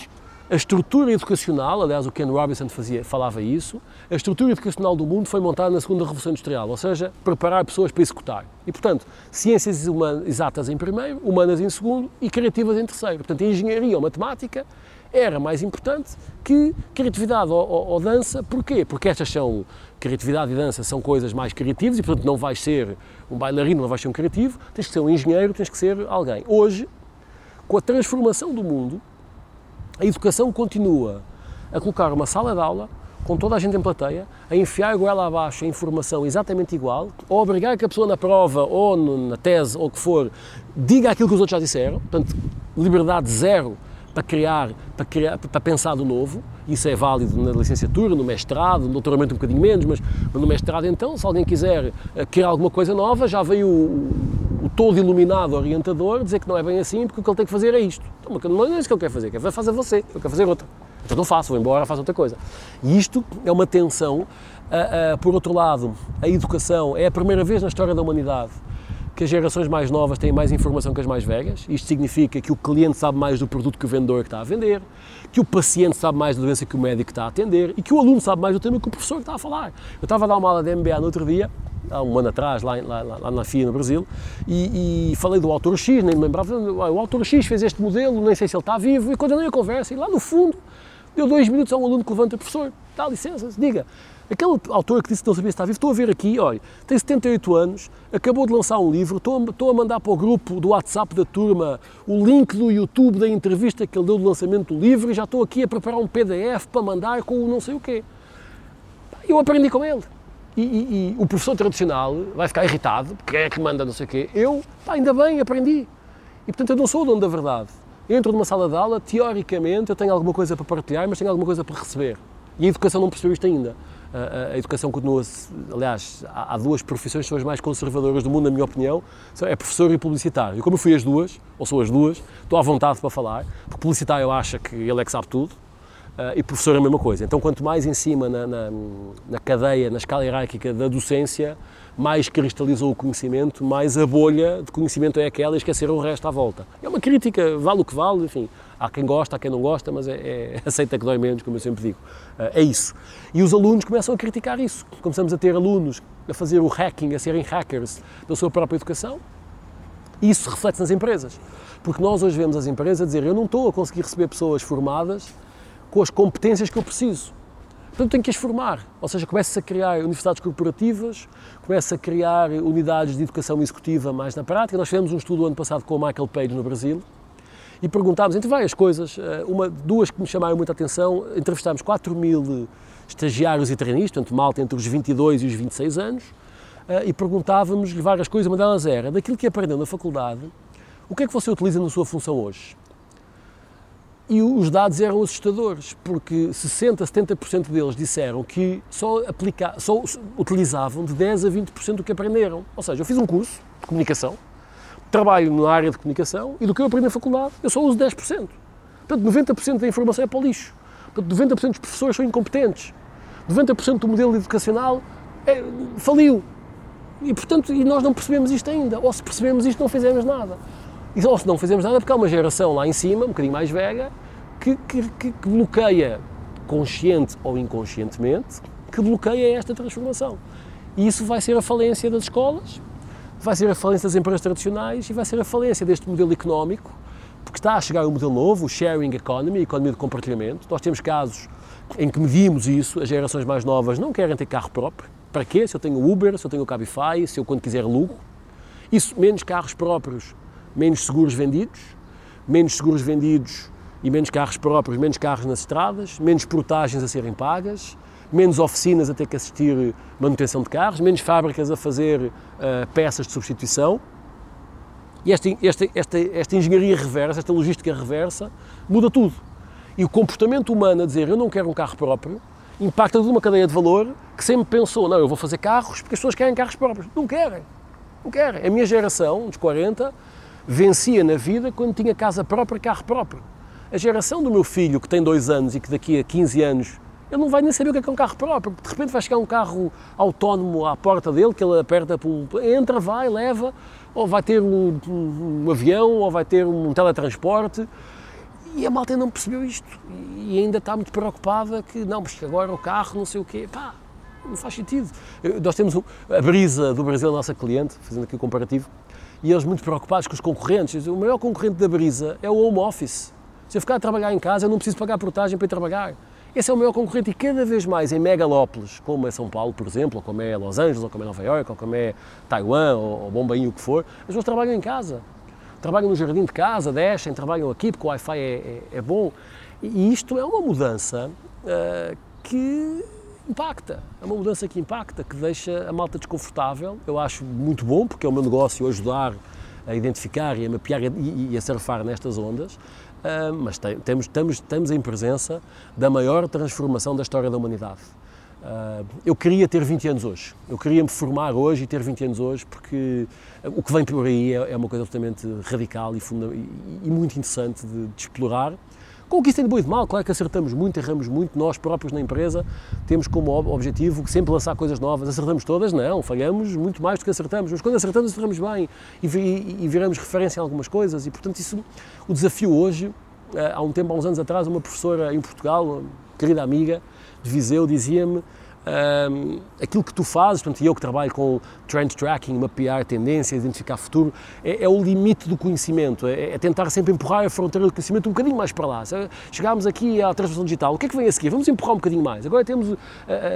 a estrutura educacional, aliás o Ken Robinson fazia, falava isso, a estrutura educacional do mundo foi montada na segunda revolução industrial, ou seja, preparar pessoas para executar. E portanto, ciências human- exatas em primeiro, humanas em segundo e criativas em terceiro. Portanto, a engenharia ou matemática era mais importante que criatividade ou, ou- ou dança. Porquê? Porque estas são, criatividade e dança são coisas mais criativas e portanto não vais ser um bailarino, não vais ser um criativo, tens que ser um engenheiro, tens que ser alguém. Hoje, com a transformação do mundo, a educação continua a colocar uma sala de aula com toda a gente em plateia, a enfiar goela abaixo a informação exatamente igual, ou obrigar que a pessoa na prova ou na tese ou o que for diga aquilo que os outros já disseram, portanto, liberdade zero para criar, para, criar, para pensar do novo. Isso é válido na licenciatura, no mestrado, no doutoramento um bocadinho menos, mas no mestrado então, se alguém quiser eh, criar alguma coisa nova, já veio o, o todo iluminado orientador dizer que não é bem assim, porque o que ele tem que fazer é isto. Então, não é isso que ele quer fazer, quer fazer você, ele quer fazer outra. Então não faço, vou embora, faço outra coisa. E isto é uma tensão. Uh, uh, por outro lado, a educação é a primeira vez na história da humanidade que as gerações mais novas têm mais informação que as mais velhas. Isto significa que o cliente sabe mais do produto que o vendedor está a vender, que o paciente sabe mais da doença que o médico está a atender e que o aluno sabe mais do tema que o professor está a falar. Eu estava a dar uma aula de MBA no outro dia, há um ano atrás, lá, lá, lá na FIA, no Brasil, e, e, falei do autor X, nem me lembrava, o autor X fez este modelo, nem sei se ele está vivo, e continuei a conversa, e lá no fundo, deu dois minutos a um aluno que levanta, professor, dá licença, diga, Aquele autor que disse que não sabia se está vivo, estou a ver aqui, olha, tem 78 anos, acabou de lançar um livro, estou a, estou a mandar para o grupo do WhatsApp da turma o link do YouTube da entrevista que ele deu do lançamento do livro e já estou aqui a preparar um PDF para mandar com o não sei o quê. Eu aprendi com ele. E, e, e o professor tradicional vai ficar irritado, porque é que manda não sei o quê. Eu, pá, ainda bem, aprendi. E portanto eu não sou o dono da verdade. Entro numa sala de aula, teoricamente eu tenho alguma coisa para partilhar, mas tenho alguma coisa para receber. E a educação não percebeu isto ainda a, educação continua, aliás, há, duas profissões que são as mais conservadoras do mundo, na minha opinião, é professor e publicitário. E como eu fui as duas, ou sou as duas, estou à vontade para falar, porque publicitário acha que ele é que sabe tudo, e professor é a mesma coisa. Então, quanto mais em cima na, na, na, cadeia, na escala hierárquica da docência, mais cristalizou o conhecimento, mais a bolha de conhecimento é aquela e esquecer o resto à volta. É uma crítica, vale o que vale, enfim. Há quem gosta, há quem não gosta, mas é, é aceita que dói menos, como eu sempre digo. Uh, é isso. E os alunos começam a criticar isso. Começamos a ter alunos a fazer o hacking, a serem hackers da sua própria educação. Isso reflete nas empresas. Porque nós hoje vemos as empresas a dizer eu não estou a conseguir receber pessoas formadas com as competências que eu preciso. Portanto, tenho que as formar. Ou seja, começa a criar universidades corporativas, começa a criar unidades de educação executiva mais na prática. Nós fizemos um estudo ano passado com o Michael Page no Brasil, e perguntámos, entre várias coisas, eh, uma, duas que me chamaram muita atenção, entrevistámos 4 mil estagiários e trainees, portanto malta entre os 22 e os 26 anos, eh, e perguntávamos-lhe várias coisas, uma delas era, daquilo que aprendeu na faculdade, o que é que você utiliza na sua função hoje? E os dados eram assustadores, porque 60%, 70% deles disseram que só, aplica, só utilizavam de 10% a 20% do que aprenderam. Ou seja, eu fiz um curso de comunicação, trabalho na área de comunicação e do que eu aprendi na faculdade, eu só uso 10%. Portanto, 90% da informação é para o lixo. Portanto, 90% dos professores são incompetentes. 90% do modelo educacional é, faliu. E, portanto, e nós não percebemos isto ainda. Ou se percebemos isto, não fizemos nada. E, ou se não fizemos nada, porque há uma geração lá em cima, um bocadinho mais velha, que, que, que, que bloqueia, consciente ou inconscientemente, que bloqueia esta transformação. E isso vai ser a falência das escolas, vai ser a falência das empresas tradicionais e vai ser a falência deste modelo económico, porque está a chegar um modelo novo, o sharing economy, a economia de compartilhamento. Nós temos casos em que medimos isso, as gerações mais novas não querem ter carro próprio. Para quê? Se eu tenho Uber, se eu tenho Cabify, se eu quando quiser lugo. Isso, menos carros próprios, menos seguros vendidos, menos seguros vendidos e menos carros próprios, menos carros nas estradas, menos portagens a serem pagas, menos oficinas a ter que assistir manutenção de carros, menos fábricas a fazer uh, peças de substituição. E esta, esta, esta, esta engenharia reversa, esta logística reversa, muda tudo. E o comportamento humano a dizer eu não quero um carro próprio impacta toda uma cadeia de valor que sempre pensou, não, eu vou fazer carros porque as pessoas querem carros próprios. Não querem. Não querem. A minha geração, dos 40, vencia na vida quando tinha casa própria, carro próprio. A geração do meu filho, que tem dois anos e que daqui a 15 anos ele não vai nem saber o que é, é um carro próprio, de repente vai chegar um carro autónomo à porta dele, que ele aperta, entra, vai, leva, ou vai ter um, um, avião, ou vai ter um teletransporte. E a malta não percebeu isto e ainda está muito preocupada que não, mas agora o carro, não sei o quê, pá, não faz sentido. Nós temos a Brisa do Brasil, nossa cliente, fazendo aqui o comparativo, e eles muito preocupados com os concorrentes. O maior concorrente da Brisa é o home office. Se eu ficar a trabalhar em casa, eu não preciso pagar portagem para ir trabalhar. Esse é o maior concorrente e cada vez mais em megalópolis, como é São Paulo, por exemplo, ou como é Los Angeles, ou como é Nova York, ou como é Taiwan, ou, ou Bombaim, o que for, as pessoas trabalham em casa. Trabalham no jardim de casa, descem, trabalham aqui porque o Wi-Fi é, é, é bom. E isto é uma mudança uh, que impacta. É uma mudança que impacta, que deixa a malta desconfortável. Eu acho muito bom, porque é o meu negócio ajudar a identificar e a mapear e, e a surfar nestas ondas. uh, mas tem, temos, estamos, estamos em presença da maior transformação da história da humanidade. Uh, eu queria ter 20 anos hoje, eu queria me formar hoje e ter 20 anos hoje, porque o que vem por aí é, é uma coisa absolutamente radical e, e, e muito interessante de, de explorar tem de bom e de mal, claro que acertamos muito, erramos muito, nós próprios na empresa temos como objetivo sempre lançar coisas novas, acertamos todas? Não, falhamos muito mais do que acertamos, mas quando acertamos, acertamos bem e, e, e viramos referência em algumas coisas e, portanto, isso, o desafio hoje, eh, há um tempo, há uns anos atrás, uma professora em Portugal, querida amiga de Viseu, dizia-me um, aquilo que tu fazes, portanto, eu que trabalho com trend tracking, mapear tendências, identificar futuro, é, é o limite do conhecimento, é, é, tentar sempre empurrar a fronteira do conhecimento um bocadinho mais para lá. Chegámos aqui à transformação digital, o que é que vem a seguir? Vamos empurrar um bocadinho mais. Agora temos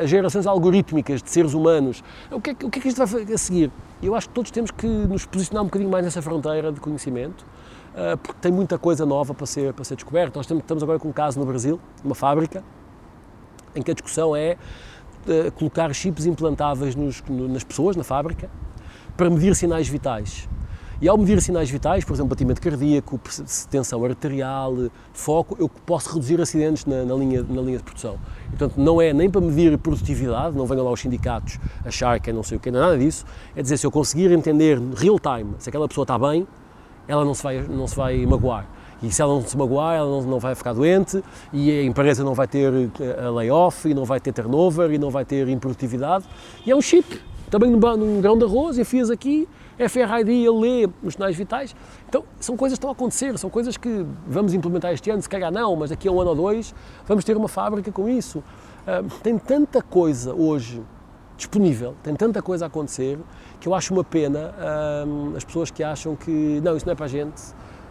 as gerações algorítmicas de seres humanos, o que é, o que, é que isto vai a seguir? Eu acho que todos temos que nos posicionar um bocadinho mais nessa fronteira de conhecimento, uh, porque tem muita coisa nova para ser, para ser descoberta. Nós estamos agora com um caso no Brasil, numa fábrica, em que a discussão é uh, colocar chips implantáveis nos, no, nas pessoas, na fábrica, para medir sinais vitais. E ao medir sinais vitais, por exemplo, batimento cardíaco, tensão arterial, foco, eu posso reduzir acidentes na, na, linha, na linha de produção. Portanto, não é nem para medir produtividade, não venham lá os sindicatos achar que é não sei o que, nada disso. É dizer, se eu conseguir entender real time se aquela pessoa está bem, ela não se vai, não se vai magoar. E se ela não se magoar, ela não, não vai ficar doente e a empresa não vai ter eh, layoff e não vai ter turnover e não vai ter improdutividade. E é um chip, também num, num grão de arroz, enfias aqui, FRID, ele lê os sinais vitais. Então, são coisas que estão a acontecer, são coisas que vamos implementar este ano, se calhar não, mas daqui a um ano ou dois vamos ter uma fábrica com isso. Uh, tem tanta coisa hoje disponível, tem tanta coisa a acontecer que eu acho uma pena as pessoas que acham que não, isso não é para a gente,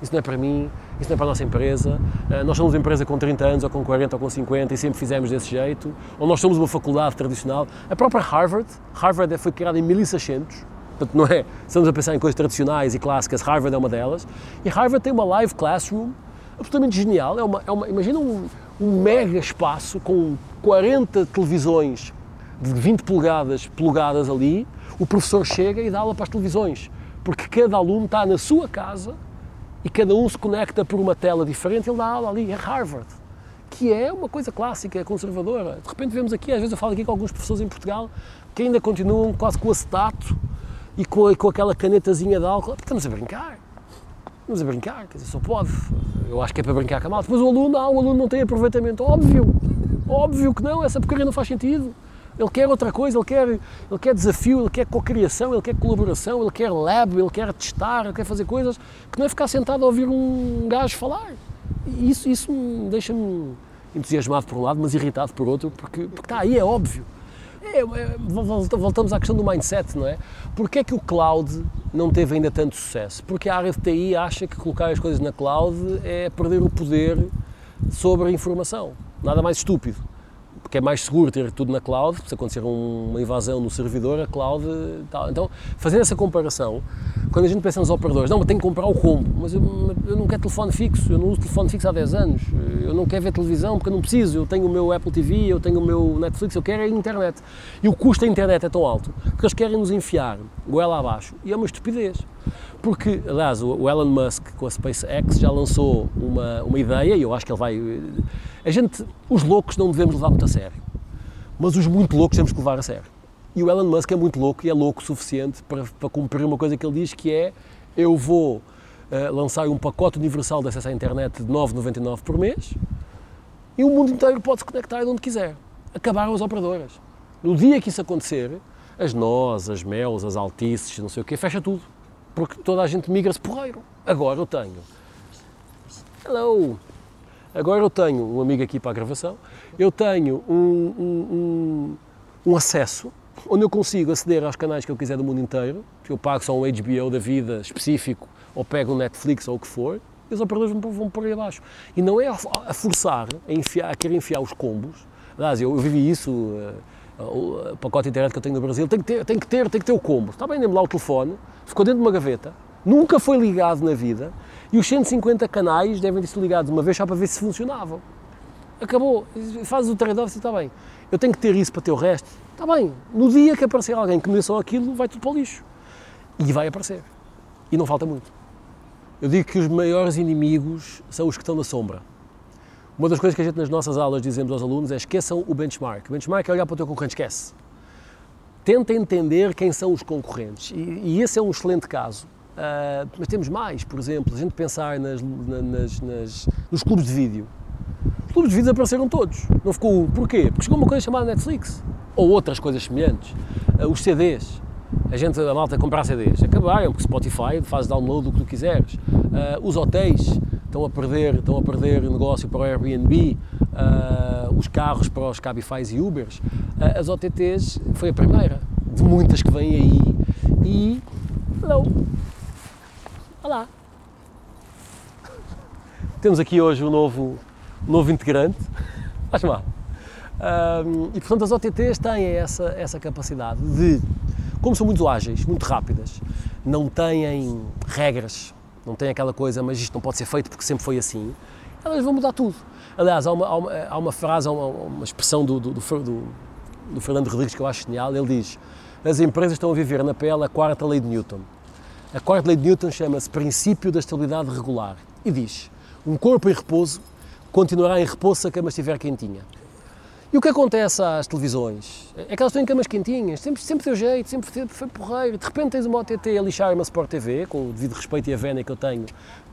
isso não é para mim, isso não é para a nossa empresa. Uh, nós somos uma empresa com 30 anos, ou com 40, ou com 50 e sempre fizemos desse jeito. Ou nós somos uma faculdade tradicional. A própria Harvard, Harvard foi criada em 1600, portanto não é, estamos a pensar em coisas tradicionais e clássicas, Harvard é uma delas. E Harvard tem uma live classroom absolutamente genial. É uma, é uma, imagina um, um mega espaço com 40 televisões de 20 polegadas plugadas ali, o professor chega e dá aula para as televisões, porque cada aluno está na sua casa e cada um se conecta por uma tela diferente, ele dá aula ali, é Harvard, que é uma coisa clássica, conservadora. De repente vemos aqui, às vezes eu falo aqui com alguns professores em Portugal, que ainda continuam quase com o acetato e com, com aquela canetazinha de álcool, estamos a brincar. Estamos a brincar, quer dizer, só pode. Eu acho que é para brincar com a malta. Mas o aluno, ah, o aluno não tem aproveitamento. Óbvio, óbvio que não, essa porcaria não faz sentido. Ele quer outra coisa, ele quer, ele quer desafio, ele quer cocriação, ele quer colaboração, ele quer lab, ele quer testar, ele quer fazer coisas que não é ficar sentado a ouvir um gajo falar. E isso, isso deixa-me entusiasmado por um lado, mas irritado por outro, porque, porque está aí, é óbvio. É, é, voltamos à questão do mindset, não é? Porquê é que o cloud não teve ainda tanto sucesso? Porque a área de TI acha que colocar as coisas na cloud é perder o poder sobre a informação. Nada mais estúpido porque é mais seguro ter tudo na cloud, se acontecer uma invasão no servidor, a cloud tal. Então, fazendo essa comparação, quando a gente pensa nos operadores, não, mas tenho que comprar o combo, mas eu, eu, não quero telefone fixo, eu não uso telefone fixo há 10 anos, eu não quero ver televisão porque eu não preciso, eu tenho o meu Apple TV, eu tenho o meu Netflix, eu quero a internet. E o custo da internet é tão alto que eles querem nos enfiar goela abaixo e é uma estupidez. Porque, aliás, o Elon Musk com a SpaceX já lançou uma, uma ideia e eu acho que ele vai a gente, os loucos não devemos levar muito a sério, mas os muito loucos temos que levar a sério. E o Elon Musk é muito louco e é louco o suficiente para, para cumprir uma coisa que ele diz que é eu vou uh, lançar um pacote universal de acesso à internet de 9,99 por mês e o mundo inteiro pode se conectar onde quiser. Acabaram as operadoras. No dia que isso acontecer, as nós, as mels, as altices, não sei o quê, fecha tudo. Porque toda a gente migra-se porreiro. Agora eu tenho. Hello! Agora eu tenho um amigo aqui para a gravação, eu tenho um, um, um, um acesso onde eu consigo aceder aos canais que eu quiser do mundo inteiro, que eu pago só um HBO da vida específico, ou pego um Netflix ou o que for, e os operadores vão, por aí abaixo. E não é a forçar, a, enfiar, a querer enfiar os combos. Aliás, eu, eu vivi isso, uh, o pacote de internet que eu tenho no Brasil, tem que ter, tem que ter, tem que ter o combo. Está bem, dê-me lá o telefone, ficou dentro de uma gaveta, nunca foi ligado na vida, e os 150 canais devem sido ligados uma vez só para ver se funcionavam. Acabou, fazes o trade-off e está bem. Eu tenho que ter isso para ter o resto. Está bem, no dia que aparecer alguém que me dê só aquilo, vai tudo para o lixo. E vai aparecer. E não falta muito. Eu digo que os maiores inimigos são os que estão na sombra. Uma das coisas que a gente nas nossas aulas dizemos aos alunos é esqueçam o benchmark. O benchmark é olhar para o teu concorrente, esquece. Tenta entender quem são os concorrentes. E, e esse é um excelente caso. Uh, mas temos mais, por exemplo, a gente pensar nas, nas, nas, nos clubes de vídeo. Os clubes de vídeo apareceram todos. Não ficou. Porquê? Porque chegou uma coisa chamada Netflix. Ou outras coisas semelhantes. Uh, os CDs. A gente, a malta comprar CDs. Acabaram, porque Spotify faz download do que tu quiseres. Uh, os hotéis estão a perder, estão a perder negócio para o Airbnb, uh, os carros para os Cabify e Ubers, uh, as OTTs foi a primeira de muitas que vêm aí e não. Olá. Temos aqui hoje um novo, um novo integrante. Faz mal. Um, e portanto as OTTs têm essa, essa capacidade de, como são muito ágeis, muito rápidas, não têm regras não tem aquela coisa, mas isto não pode ser feito porque sempre foi assim, elas vão mudar tudo. Aliás, há uma, há uma, há uma frase, há uma, uma expressão do, do, do, do, Fernando Rodrigues que eu acho genial, ele diz as empresas estão a viver na pele a quarta lei de Newton. A quarta lei de Newton chama-se princípio da estabilidade regular e diz um corpo em repouso continuará em repouso se a cama estiver quentinha. E o que acontece às televisões? É que elas estão em camas quentinhas, sempre, sempre deu jeito, sempre foi porreiro. De repente tens uma OTT a lixar uma Sport TV, com o devido respeito e a vena que eu tenho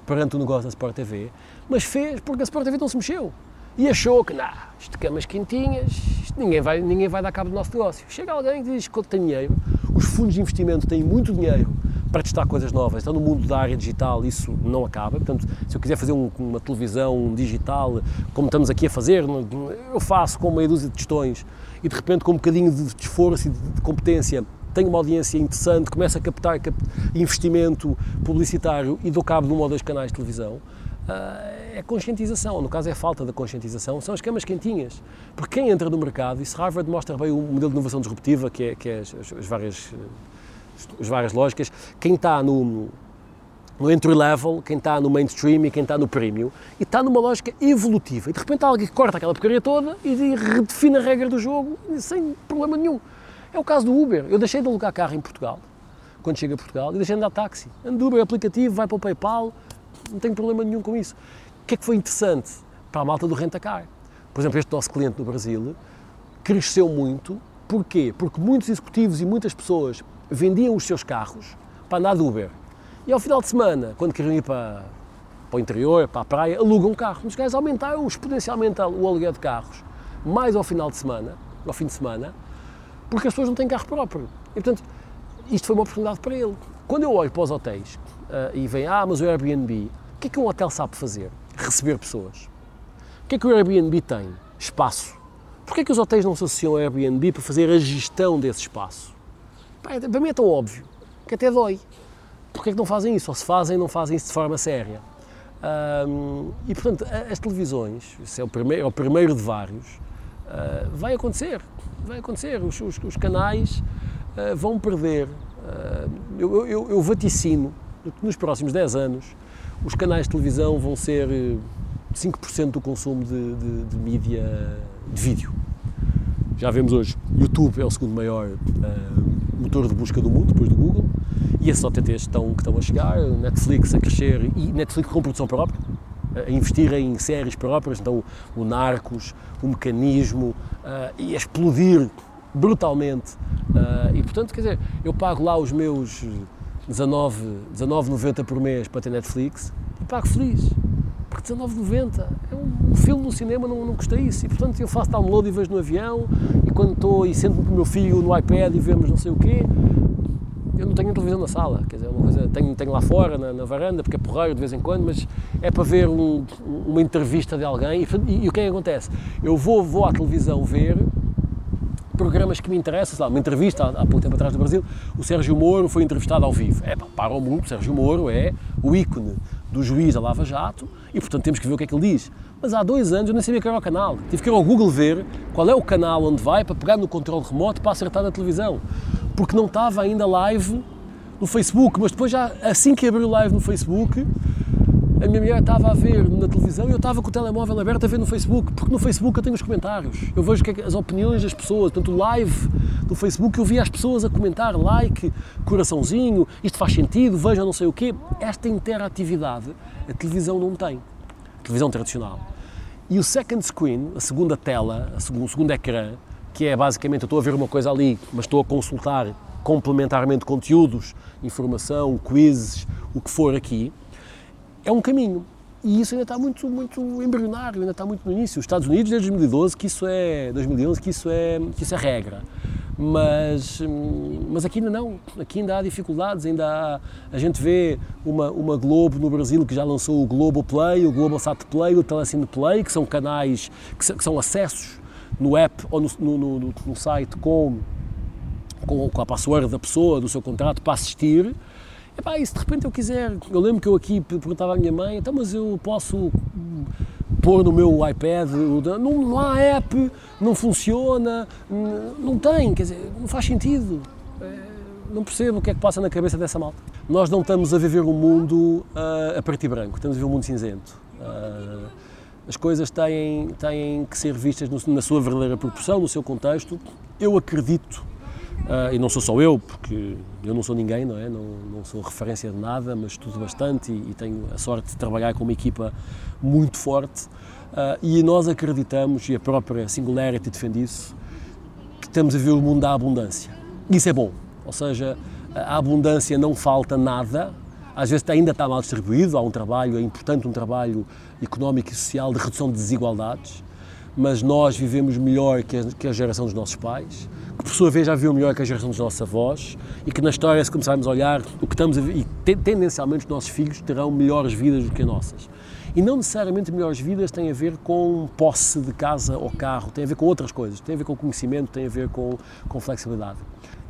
perante o negócio da Sport TV, mas fez porque a Sport TV não se mexeu. E achou que, não, isto camas quentinhas, isto, ninguém, vai, ninguém vai dar cabo do nosso negócio. Chega alguém que diz que tem dinheiro, os fundos de investimento têm muito dinheiro para testar coisas novas. Então, no mundo da área digital, isso não acaba. Portanto, se eu quiser fazer um, uma televisão digital, como estamos aqui a fazer, eu faço com meia dúzia de testões e, de repente, com um bocadinho de esforço e de competência, tenho uma audiência interessante, começo a captar investimento publicitário e dou cabo de um ou dois canais de televisão. Uh, é conscientização, no caso é falta da conscientização, são as camas quentinhas. Porque quem entra no mercado, isso Harvard mostra bem o modelo de inovação disruptiva, que é, que é as, as várias as várias lógicas, quem está no, no entry level, quem está no mainstream e quem está no premium, e está numa lógica evolutiva. E de repente há alguém que corta aquela porcaria toda e redefine a regra do jogo sem problema nenhum. É o caso do Uber. Eu deixei de alugar carro em Portugal, quando chego a Portugal, e deixei de andar táxi. Ando do Uber, aplicativo, vai para o PayPal, não tenho problema nenhum com isso. O que é que foi interessante para a malta do Rentacar? Por exemplo, este nosso cliente no Brasil cresceu muito. Porquê? Porque muitos executivos e muitas pessoas vendiam os seus carros para andar de Uber. E ao final de semana, quando queriam ir para, para o interior, para a praia, alugam um carro. Os gajos aumentaram exponencialmente o aluguel de carros, mais ao final de semana, ao fim de semana, porque as pessoas não têm carro próprio. E, portanto, isto foi uma oportunidade para ele. Quando eu olho para os hotéis uh, e vem, ah, mas o Airbnb, o que é que um hotel sabe fazer? Receber pessoas. O que é que o Airbnb tem? Espaço. Porquê é que os hotéis não se associam ao Airbnb para fazer a gestão desse espaço? Para mim é tão óbvio que até dói. Porquê é que não fazem isso? Ou se fazem, não fazem isso de forma séria. E portanto, as televisões, isso é o primeiro, é o primeiro de vários, uh, vai acontecer. Vai acontecer. Os, os, os canais uh, vão perder. Uh, eu, eu, eu, vaticino que nos próximos 10 anos os canais de televisão vão ser 5% do consumo de, de, de mídia de vídeo. Já vemos hoje, YouTube é o segundo maior motor de busca do mundo, depois do Google, e esses OTTs estão, que estão a chegar, Netflix a crescer e Netflix com produção própria, a investir em séries próprias, então o Narcos, o Mecanismo, uh, e a explodir brutalmente. Uh, e portanto, quer dizer, eu pago lá os meus 19,90 19 por mês para ter Netflix e pago feliz. Porque 19,90 é um, um filme no cinema, não, não custa isso. E portanto eu faço download e vejo no avião, quando estou e sento-me com o meu filho no iPad e vemos não sei o quê, eu não tenho televisão na sala, quer dizer, é uma coisa, tenho, tenho lá fora, na, na, varanda, porque é porreiro de vez em quando, mas é para ver um, uma entrevista de alguém e, e, e, o que é que acontece? Eu vou, vou à televisão ver programas que me interessam, lá, uma entrevista há, há pouco tempo atrás do Brasil, o Sérgio Moro foi entrevistado ao vivo. É pá, para o mundo, o Sérgio Moro é o ícone do juiz da Lava Jato e, portanto, temos que ver o que é que ele diz. Mas há dois anos eu nem sabia que era o canal. Tive que ir ao Google ver qual é o canal onde vai para pegar no controle remoto para acertar na televisão. Porque não estava ainda live no Facebook, mas depois já, assim que abriu live no Facebook, a minha mulher estava a ver na televisão e eu estava com o telemóvel aberto a ver no Facebook, porque no Facebook eu tenho os comentários, eu vejo é as opiniões das pessoas, portanto live do Facebook eu via as pessoas a comentar, like, coraçãozinho, isto faz sentido, veja não sei o quê. Esta interatividade a televisão não tem, a televisão tradicional. E o second screen, a segunda tela, o segundo ecrã, que é basicamente eu estou a ver uma coisa ali, mas estou a consultar complementarmente conteúdos, informação, quizzes, o que for aqui, é um caminho. E isso ainda está muito, muito embrionário, ainda está muito no início. Os Estados Unidos, desde 2012, que isso é, 2011, que isso é, que isso é regra. Mas, mas aqui ainda não, aqui ainda há dificuldades, ainda há, a gente vê uma, uma Globo no Brasil que já lançou o Globo Play, o Globo Sat Play, o Telecine Play, que são canais, que, que são acessos no app ou no, no, no, no site com, com, com a password da pessoa, do seu contrato, para assistir. Epá, e se de repente eu quiser, eu lembro que eu aqui perguntava à minha mãe, então mas eu posso pôr no meu iPad, não, não há app, não funciona, não tem, quer dizer, não faz sentido. É, não percebo o que é que passa na cabeça dessa malta. Nós não estamos a viver um mundo uh, a e branco, estamos a viver um mundo cinzento. Uh, as coisas têm, têm que ser vistas no, na sua verdadeira proporção, no seu contexto. Eu acredito Uh, e não sou só eu, porque eu não sou ninguém, não é? Não, não sou referência de nada, mas estudo bastante e, e tenho a sorte de trabalhar com uma equipa muito forte. Uh, e nós acreditamos, e a própria Singularity defende isso, que estamos a ver o mundo da abundância. Isso é bom, ou seja, a abundância não falta nada, às vezes ainda está mal distribuído, há um trabalho, é importante um trabalho económico e social de redução de desigualdades, mas nós vivemos melhor que a, que a geração dos nossos pais, que por sua vez já viu melhor que a geração dos nossos avós e que na história, se começarmos a olhar, o que estamos a ver, e tendencialmente os nossos filhos terão melhores vidas do que as nossas. E não necessariamente melhores vidas têm a ver com posse de casa ou carro, tem a ver com outras coisas, tem a ver com conhecimento, tem a ver com, com flexibilidade.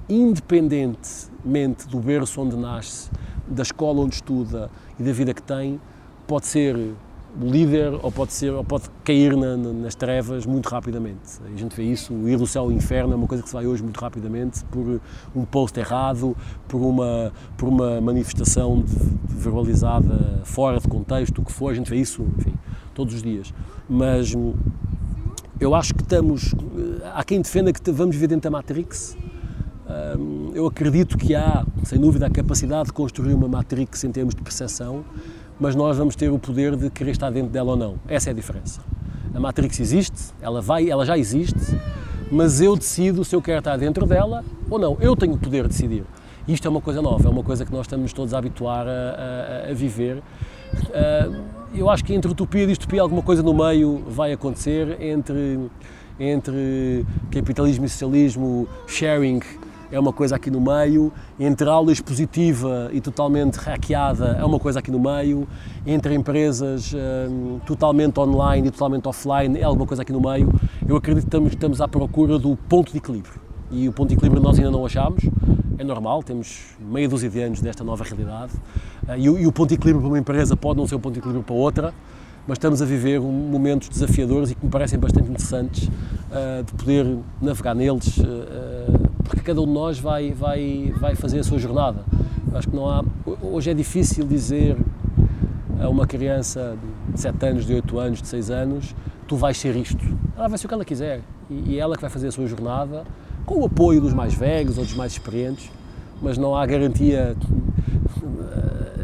Independentemente do berço onde nasce, da escola onde estuda e da vida que tem, pode ser líder ou pode, ser, ou pode cair na, nas trevas muito rapidamente. A gente vê isso, ir do céu ao inferno é uma coisa que se vai hoje muito rapidamente por um post errado, por uma, por uma manifestação de, de verbalizada fora de contexto, o que for, a gente vê isso, enfim, todos os dias. Mas eu acho que estamos, há quem defenda que vamos viver dentro da Matrix, eu acredito que há, sem dúvida, a capacidade de construir uma Matrix em termos de percepção, mas nós vamos ter o poder de querer estar dentro dela ou não. Essa é a diferença. A Matrix existe, ela vai, ela já existe, mas eu decido se eu quero estar dentro dela ou não. Eu tenho o poder de decidir. Isto é uma coisa nova, é uma coisa que nós estamos todos a habituar a, a, a viver. Uh, eu acho que entre utopia e distopia alguma coisa no meio vai acontecer entre entre capitalismo e socialismo, sharing é uma coisa aqui no meio, entre aula expositiva e totalmente hackeada é uma coisa aqui no meio, entre empresas um, totalmente online e totalmente offline é alguma coisa aqui no meio. Eu acredito que estamos, estamos à procura do ponto de equilíbrio. E o ponto de equilíbrio nós ainda não achamos, é normal, temos meia dúzia de anos desta nova realidade. Uh, e, e o ponto de equilíbrio para uma empresa pode não ser o ponto de equilíbrio para outra, mas estamos a viver momentos desafiadores e que me parecem bastante interessantes uh, de poder navegar neles, uh, porque cada um de nós vai, vai, vai fazer a sua jornada. Acho que não há. Hoje é difícil dizer a uma criança de 7 anos, de 8 anos, de 6 anos, tu vais ser isto. Ela vai ser o que ela quiser e, e ela que vai fazer a sua jornada com o apoio dos mais velhos ou dos mais experientes, mas não há garantia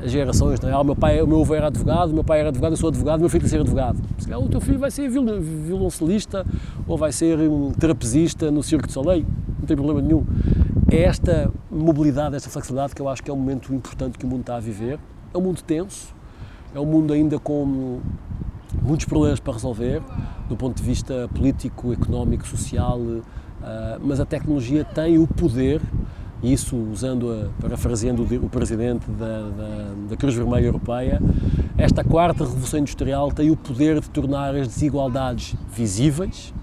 as gerações, não é? Ah, o meu pai, o meu avô era advogado, o meu pai era advogado, eu sou advogado, o meu filho vai ser advogado. Se calhar o teu filho vai ser violoncelista ou vai ser um trapezista no Circo de Soleil, não tem problema nenhum. É esta mobilidade, esta flexibilidade que eu acho que é um momento importante que o mundo está a viver. É um mundo tenso, é um mundo ainda com muitos problemas para resolver, do ponto de vista político, económico, social, ah, mas a tecnologia tem o poder e isso usando, a, parafraseando o presidente da, da, da, Cruz Vermelha Europeia, esta quarta revolução industrial tem o poder de tornar as desigualdades visíveis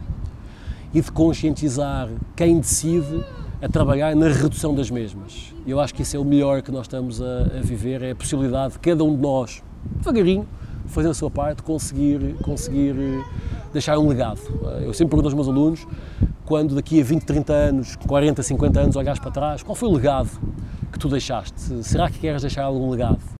e de conscientizar quem decide a trabalhar na redução das mesmas. Eu acho que isso é o melhor que nós estamos a, a viver, é a possibilidade de cada um de nós, devagarinho, fazer a sua parte, conseguir, conseguir eh, deixar um legado. Eu sempre pergunto aos meus alunos quando daqui a 20, 30 anos, 40, 50 anos olhares para trás, qual foi o legado que tu deixaste? Será que queres deixar algum legado?